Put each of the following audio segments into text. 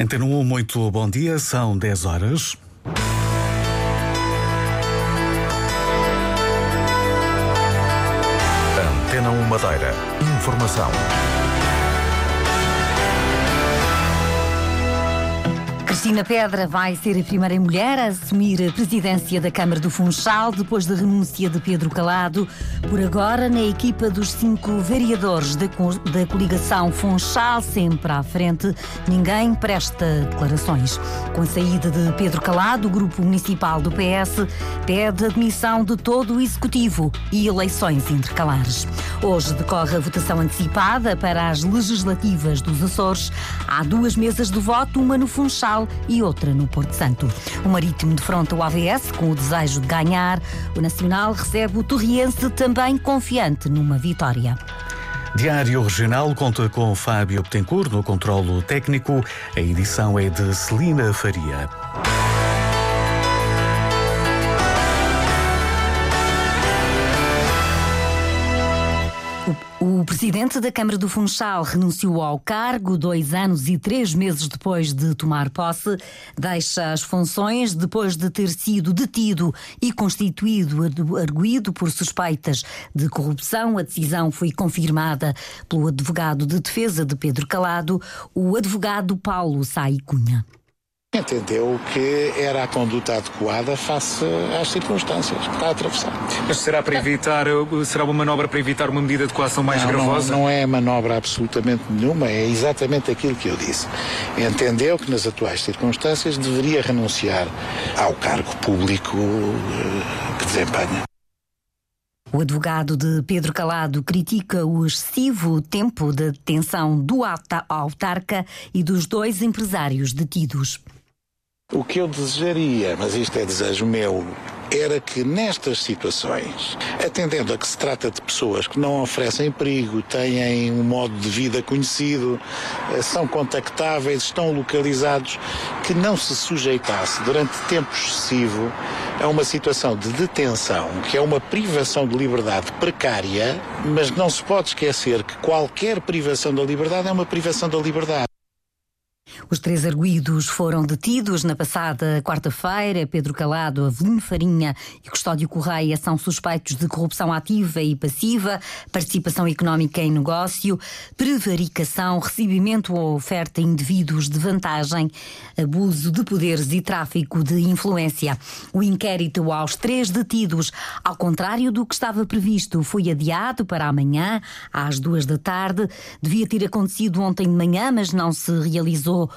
Antena 1, muito bom dia, são 10 horas. Antena 1 Madeira. Informação. Cristina Pedra vai ser a primeira mulher a assumir a presidência da Câmara do Funchal depois da renúncia de Pedro Calado. Por agora, na equipa dos cinco vereadores da, da coligação Funchal, sempre à frente, ninguém presta declarações. Com a saída de Pedro Calado, o grupo municipal do PS pede a demissão de todo o executivo e eleições intercalares. Hoje decorre a votação antecipada para as legislativas dos Açores. Há duas mesas de voto, uma no Funchal e outra no Porto Santo. O Marítimo defronta o AVS com o desejo de ganhar. O Nacional recebe o Torriense também confiante numa vitória. Diário Regional conta com Fábio Betancourt no controlo técnico. A edição é de Celina Faria. Presidente da Câmara do Funchal renunciou ao cargo dois anos e três meses depois de tomar posse. Deixa as funções depois de ter sido detido e constituído arguído por suspeitas de corrupção. A decisão foi confirmada pelo advogado de defesa de Pedro Calado, o advogado Paulo Sai Cunha entendeu que era a conduta adequada face às circunstâncias que está a atravessar. Mas será para evitar, será uma manobra para evitar uma medida de coação mais não, gravosa? Não, não é manobra absolutamente nenhuma, é exatamente aquilo que eu disse. Entendeu que nas atuais circunstâncias deveria renunciar ao cargo público eh, que desempenha. O advogado de Pedro Calado critica o excessivo tempo de detenção do autarca e dos dois empresários detidos. O que eu desejaria, mas isto é desejo meu, era que nestas situações, atendendo a que se trata de pessoas que não oferecem perigo, têm um modo de vida conhecido, eh, são contactáveis, estão localizados, que não se sujeitasse durante tempo excessivo a uma situação de detenção, que é uma privação de liberdade precária, mas não se pode esquecer que qualquer privação da liberdade é uma privação da liberdade. Os três arguídos foram detidos na passada quarta-feira. Pedro Calado, Avelino Farinha e Custódio Correia são suspeitos de corrupção ativa e passiva, participação económica em negócio, prevaricação, recebimento ou oferta a indivíduos de vantagem, abuso de poderes e tráfico de influência. O inquérito aos três detidos, ao contrário do que estava previsto, foi adiado para amanhã, às duas da tarde. Devia ter acontecido ontem de manhã, mas não se realizou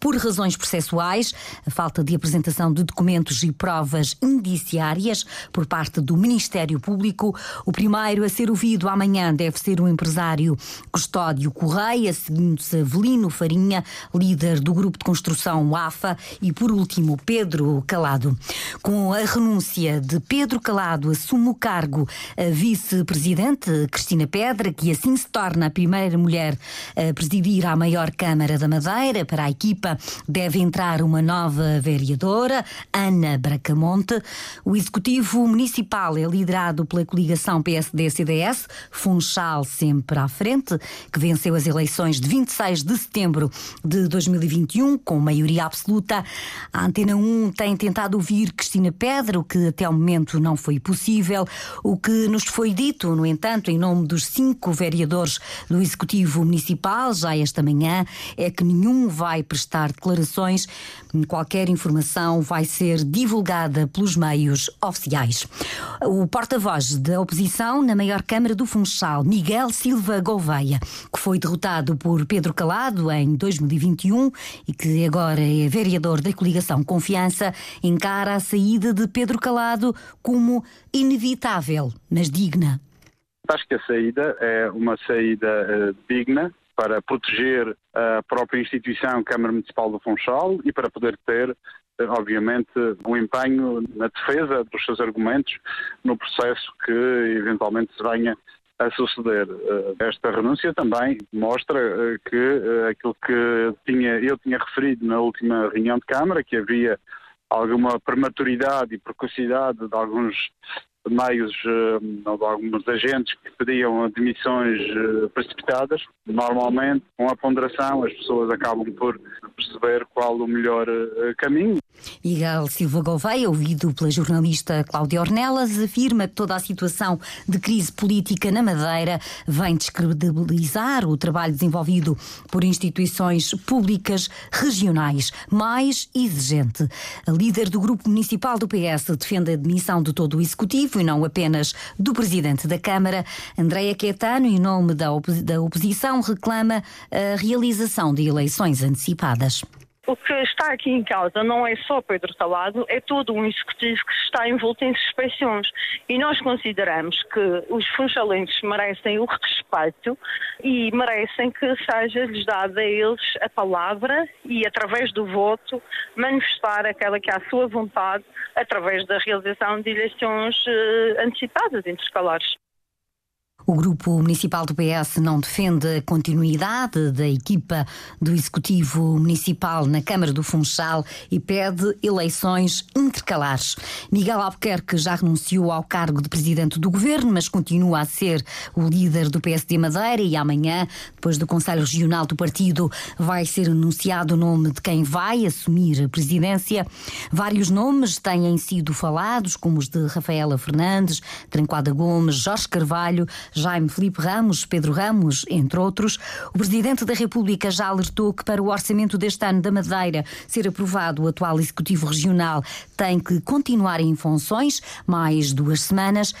por razões processuais, a falta de apresentação de documentos e provas indiciárias por parte do Ministério Público. O primeiro a ser ouvido amanhã deve ser o empresário Custódio Correia, seguindo-se Avelino Farinha, líder do grupo de construção AFA, e por último Pedro Calado. Com a renúncia de Pedro Calado, assume o cargo a vice-presidente Cristina Pedra, que assim se torna a primeira mulher a presidir a maior Câmara da Madeira para a equipa deve entrar uma nova vereadora, Ana Bracamonte. O Executivo Municipal é liderado pela coligação PSD-CDS, Funchal sempre à frente, que venceu as eleições de 26 de setembro de 2021 com maioria absoluta. A Antena 1 tem tentado ouvir Cristina Pedra, o que até o momento não foi possível. O que nos foi dito, no entanto, em nome dos cinco vereadores do Executivo Municipal, já esta manhã, é que nenhum vai prestar declarações. Qualquer informação vai ser divulgada pelos meios oficiais. O porta-voz da oposição na maior Câmara do Funchal, Miguel Silva Gouveia, que foi derrotado por Pedro Calado em 2021 e que agora é vereador da coligação Confiança, encara a saída de Pedro Calado como inevitável, mas digna. Acho que a saída é uma saída uh, digna, para proteger a própria instituição Câmara Municipal do Funchal e para poder ter eh, obviamente, um empenho na defesa dos seus argumentos no processo que eventualmente se venha a suceder. Eh, esta renúncia também mostra eh, que aquilo que tinha, eu tinha referido na última reunião de Câmara, que havia alguma prematuridade e precocidade de alguns meios uh, de alguns agentes que pediam demissões uh, precipitadas. Normalmente, com a ponderação, as pessoas acabam por perceber qual o melhor uh, caminho. Miguel Silva Gouveia, ouvido pela jornalista Cláudia Ornelas, afirma que toda a situação de crise política na Madeira vem descredibilizar o trabalho desenvolvido por instituições públicas regionais mais exigente. A líder do grupo municipal do PS defende a demissão de todo o executivo e não apenas do presidente da Câmara. Andréa Quetano, em nome da, da oposição, reclama a realização de eleições antecipadas. O que está aqui em causa não é só Pedro Salado, é todo um executivo que está envolto em suspeições. E nós consideramos que os funchalenses merecem o respeito e merecem que seja-lhes dada a eles a palavra e, através do voto, manifestar aquela que é a sua vontade através da realização de eleições uh, antecipadas intercalares. O Grupo Municipal do PS não defende a continuidade da equipa do Executivo Municipal na Câmara do Funchal e pede eleições intercalares. Miguel Albuquerque já renunciou ao cargo de Presidente do Governo, mas continua a ser o líder do PSD Madeira e amanhã, depois do Conselho Regional do Partido, vai ser anunciado o nome de quem vai assumir a presidência. Vários nomes têm sido falados, como os de Rafaela Fernandes, Tranquada Gomes, Jorge Carvalho, Jaime Felipe Ramos, Pedro Ramos, entre outros, o Presidente da República já alertou que para o orçamento deste ano da Madeira ser aprovado, o atual Executivo Regional tem que continuar em funções mais duas semanas.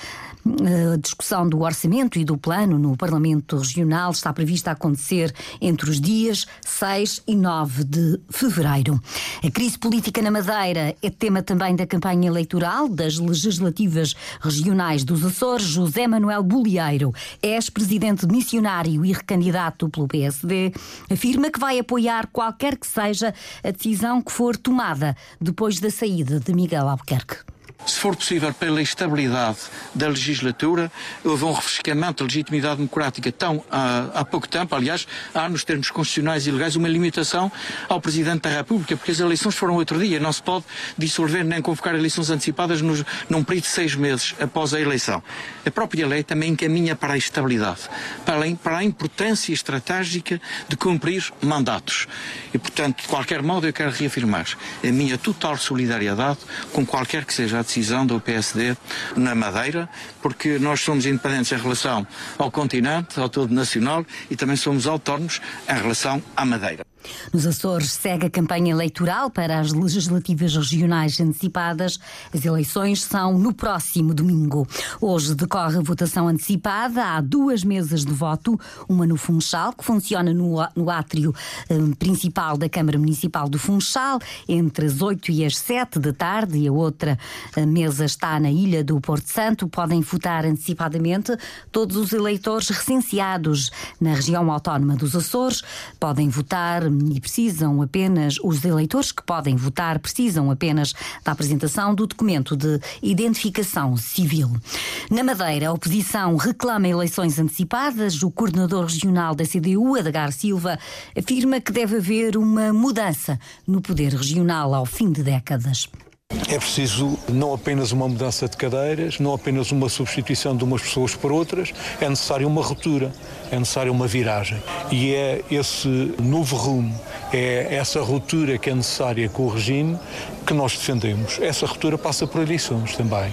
A discussão do orçamento e do plano no Parlamento Regional está prevista a acontecer entre os dias 6 e 9 de fevereiro. A crise política na Madeira é tema também da campanha eleitoral das legislativas regionais dos Açores. José Manuel Bolieiro, ex-presidente missionário e recandidato pelo PSD, afirma que vai apoiar qualquer que seja a decisão que for tomada depois da saída de Miguel Albuquerque se for possível, pela estabilidade da legislatura, houve um refrescamento da legitimidade democrática tão há, há pouco tempo, aliás, há nos termos constitucionais e legais uma limitação ao Presidente da República, porque as eleições foram outro dia, não se pode dissolver nem convocar eleições antecipadas nos, num período de seis meses após a eleição. A própria lei também encaminha para a estabilidade, para a, para a importância estratégica de cumprir mandatos. E, portanto, de qualquer modo, eu quero reafirmar a minha total solidariedade com qualquer que seja a decisão do PSD na Madeira, porque nós somos independentes em relação ao continente, ao todo nacional e também somos autónomos em relação à Madeira. Nos Açores segue a campanha eleitoral para as legislativas regionais antecipadas. As eleições são no próximo domingo. Hoje decorre a votação antecipada. Há duas mesas de voto, uma no Funchal, que funciona no, no átrio um, principal da Câmara Municipal do Funchal, entre as 8 e as 7 da tarde, e a outra a mesa está na Ilha do Porto Santo. Podem votar antecipadamente todos os eleitores recenseados na região autónoma dos Açores. Podem votar e precisam apenas, os eleitores que podem votar precisam apenas da apresentação do documento de identificação civil. Na Madeira, a oposição reclama eleições antecipadas. O coordenador regional da CDU, Adagar Silva, afirma que deve haver uma mudança no poder regional ao fim de décadas. É preciso não apenas uma mudança de cadeiras, não apenas uma substituição de umas pessoas por outras, é necessária uma ruptura, é necessária uma viragem. E é esse novo rumo, é essa ruptura que é necessária com o regime que nós defendemos. Essa ruptura passa por eleições também.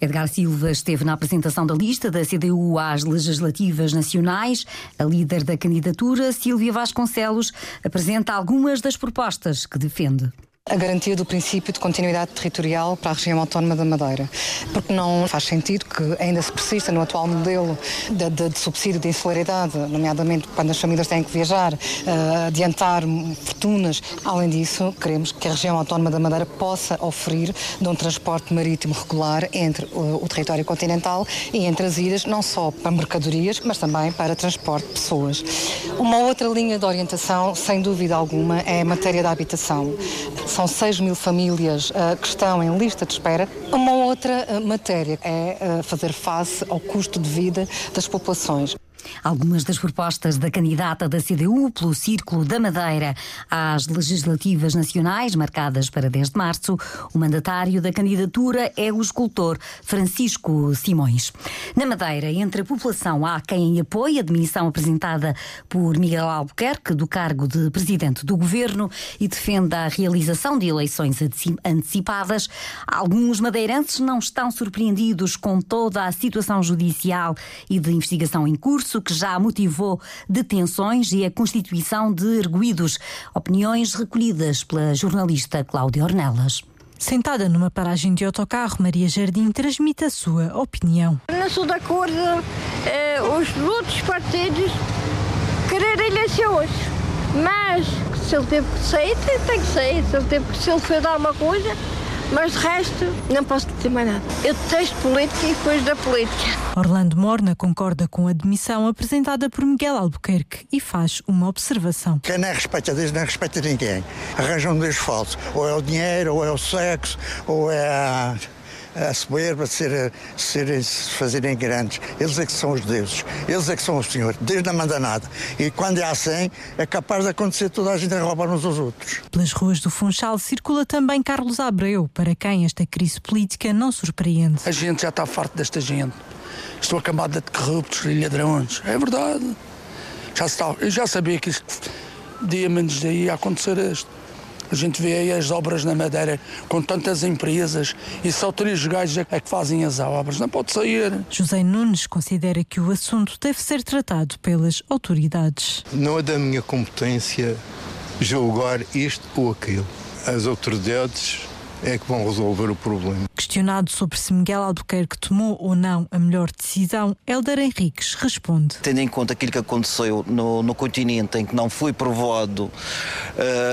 Edgar Silva esteve na apresentação da lista da CDU às legislativas nacionais. A líder da candidatura, Silvia Vasconcelos, apresenta algumas das propostas que defende a garantia do princípio de continuidade territorial para a região autónoma da Madeira, porque não faz sentido que ainda se persista no atual modelo de, de, de subsídio de insularidade, nomeadamente quando as famílias têm que viajar, uh, adiantar fortunas. Além disso, queremos que a região autónoma da Madeira possa oferir de um transporte marítimo regular entre o, o território continental e entre as ilhas, não só para mercadorias, mas também para transporte de pessoas. Uma outra linha de orientação, sem dúvida alguma, é a matéria da habitação são 6 mil famílias uh, que estão em lista de espera. Uma outra uh, matéria é uh, fazer face ao custo de vida das populações. Algumas das propostas da candidata da CDU pelo Círculo da Madeira às legislativas nacionais, marcadas para 10 de março, o mandatário da candidatura é o escultor Francisco Simões. Na Madeira, entre a população, há quem apoie a demissão apresentada por Miguel Albuquerque do cargo de presidente do governo e defenda a realização de eleições antecipadas. Alguns madeirenses não estão surpreendidos com toda a situação judicial e de investigação em curso que já motivou detenções e a constituição de erguidos. Opiniões recolhidas pela jornalista Cláudia Ornelas. Sentada numa paragem de autocarro, Maria Jardim transmite a sua opinião. Não sou de acordo eh, os outros partidos quererem eleições, mas se ele teve que sair, tem que sair. Se ele, teve, se ele fez alguma coisa, mas de resto, não posso dizer mais nada. Eu detesto política e depois da política. Orlando Morna concorda com a demissão apresentada por Miguel Albuquerque e faz uma observação. Quem não respeita Deus não respeita ninguém. Arranjam um Deus falso. Ou é o dinheiro, ou é o sexo, ou é a a soberba de ser, ser, se fazerem grandes. Eles é que são os deuses, eles é que são o Senhor. Deus não manda nada. E quando é assim, é capaz de acontecer toda a gente a roubar uns aos outros. Pelas ruas do Funchal circula também Carlos Abreu, para quem esta crise política não surpreende. A gente já está farto desta gente. Estou acamada de corruptos e ladrões. É verdade. Já está, eu já sabia que isto, dia menos dia ia acontecer isto. A gente vê aí as obras na Madeira com tantas empresas e só três gajos é que fazem as obras. Não pode sair. José Nunes considera que o assunto deve ser tratado pelas autoridades. Não é da minha competência julgar isto ou aquilo. As autoridades é que vão resolver o problema. Questionado sobre se Miguel Albuquerque tomou ou não a melhor decisão, Helder Henriques responde. Tendo em conta aquilo que aconteceu no, no continente, em que não foi provado, uh,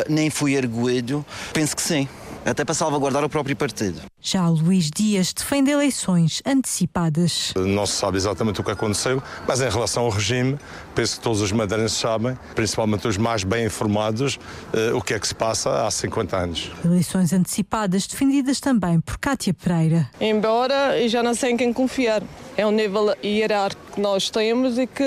nem foi arguído, penso que sim até para salvaguardar o próprio partido. Já Luís Dias defende eleições antecipadas. Não se sabe exatamente o que aconteceu, mas em relação ao regime, penso que todos os madeirenses sabem, principalmente os mais bem informados, uh, o que é que se passa há 50 anos. Eleições antecipadas defendidas também por Cátia Pereira. Embora já não sei em quem confiar. É um nível hierárquico que nós temos e que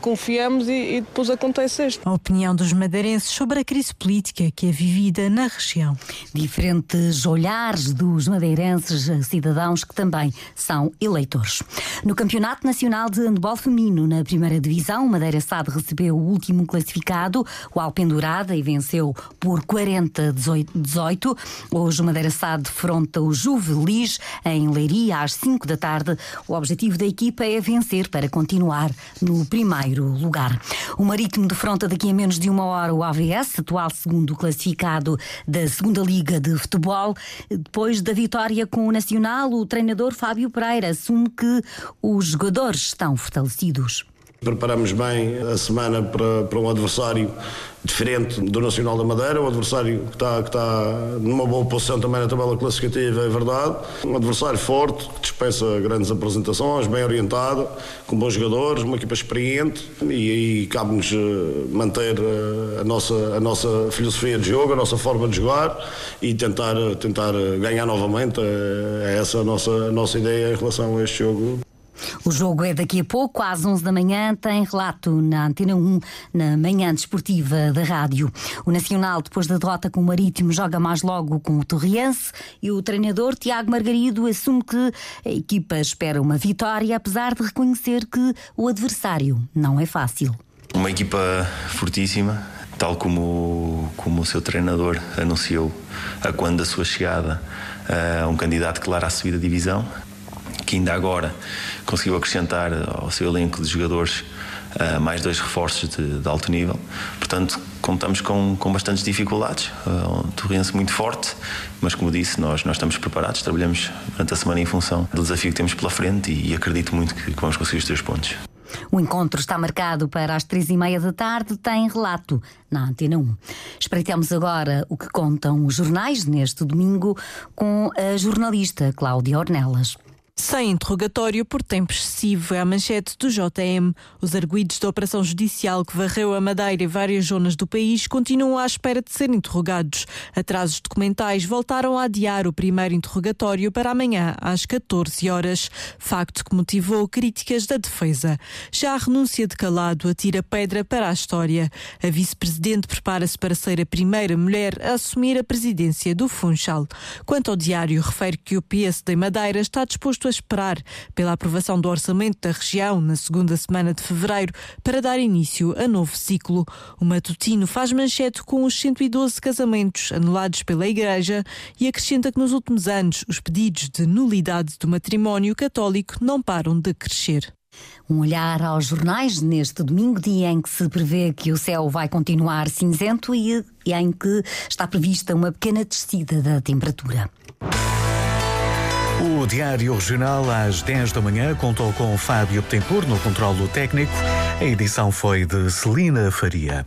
confiamos e, e depois acontece isto. A opinião dos madeirenses sobre a crise política que é vivida na região. Diferentes olhares dos madeirenses cidadãos que também são eleitores. No Campeonato Nacional de Handball Feminino, na primeira divisão, Madeira Sade recebeu o último classificado, o Alpendurada, e venceu por 40-18. Hoje o Madeira Sade defronta o Juvelis em Leiria às 5 da tarde. O objetivo objetivo da equipa é vencer para continuar no primeiro lugar. O Marítimo defronta daqui a menos de uma hora o AVS, atual segundo classificado da Segunda Liga de Futebol. Depois da vitória com o Nacional, o treinador Fábio Pereira assume que os jogadores estão fortalecidos. Preparamos bem a semana para, para um adversário diferente do Nacional da Madeira, um adversário que está, que está numa boa posição também na tabela classificativa, é verdade. Um adversário forte, que dispensa grandes apresentações, bem orientado, com bons jogadores, uma equipa experiente e aí cabe-nos eh, manter eh, a nossa, a nossa filosofia de jogo, a nossa forma de jogar e tentar, tentar ganhar novamente. É essa a nossa, a nossa ideia em relação a este jogo. O jogo é daqui a pouco, às 11 da manhã, tem relato na Antena 1, na manhã desportiva da rádio. O Nacional, depois da derrota com o Marítimo, joga mais logo com o Torriense e o treinador Tiago Margarido assume que a equipa espera uma vitória, apesar de reconhecer que o adversário não é fácil. Uma equipa fortíssima, tal como, como o seu treinador anunciou a quando da sua chegada a um candidato claro à subida divisão que ainda agora conseguiu acrescentar ao seu elenco de jogadores uh, mais dois reforços de, de, alto nível. Portanto, contamos com, com bastantes dificuldades. Uh, um Torrense muito forte, mas como disse, nós, nós estamos preparados, trabalhamos durante a semana em função do desafio que temos pela frente e, e acredito muito que, que vamos conseguir os três pontos. O encontro está marcado para as três e meia da tarde, tem relato na Antena 1. Espreitamos agora o que contam os jornais neste domingo com a jornalista Cláudia Ornelas. Sem interrogatório por tempo excessivo, é a manchete do JM. Os arguídos da operação judicial que varreu a Madeira e várias zonas do país continuam à espera de serem interrogados. Atrasos documentais voltaram a adiar o primeiro interrogatório para amanhã, às 14 horas. Facto que motivou críticas da defesa. Já a renúncia de Calado atira pedra para a história. A vice-presidente prepara-se para ser a primeira mulher a assumir a presidência do Funchal. Quanto ao diário, refere que o PSD Madeira está disposto a esperar pela aprovação do orçamento da região na segunda semana de fevereiro para dar início a novo ciclo. O matutino faz manchete com os 112 casamentos anulados pela Igreja e acrescenta que nos últimos anos os pedidos de nulidade do matrimónio católico não param de crescer. Um olhar aos jornais neste domingo, dia em que se prevê que o céu vai continuar cinzento e em que está prevista uma pequena descida da temperatura. O Diário Regional, às 10 da manhã, contou com Fábio Betancourt no controlo técnico. A edição foi de Celina Faria.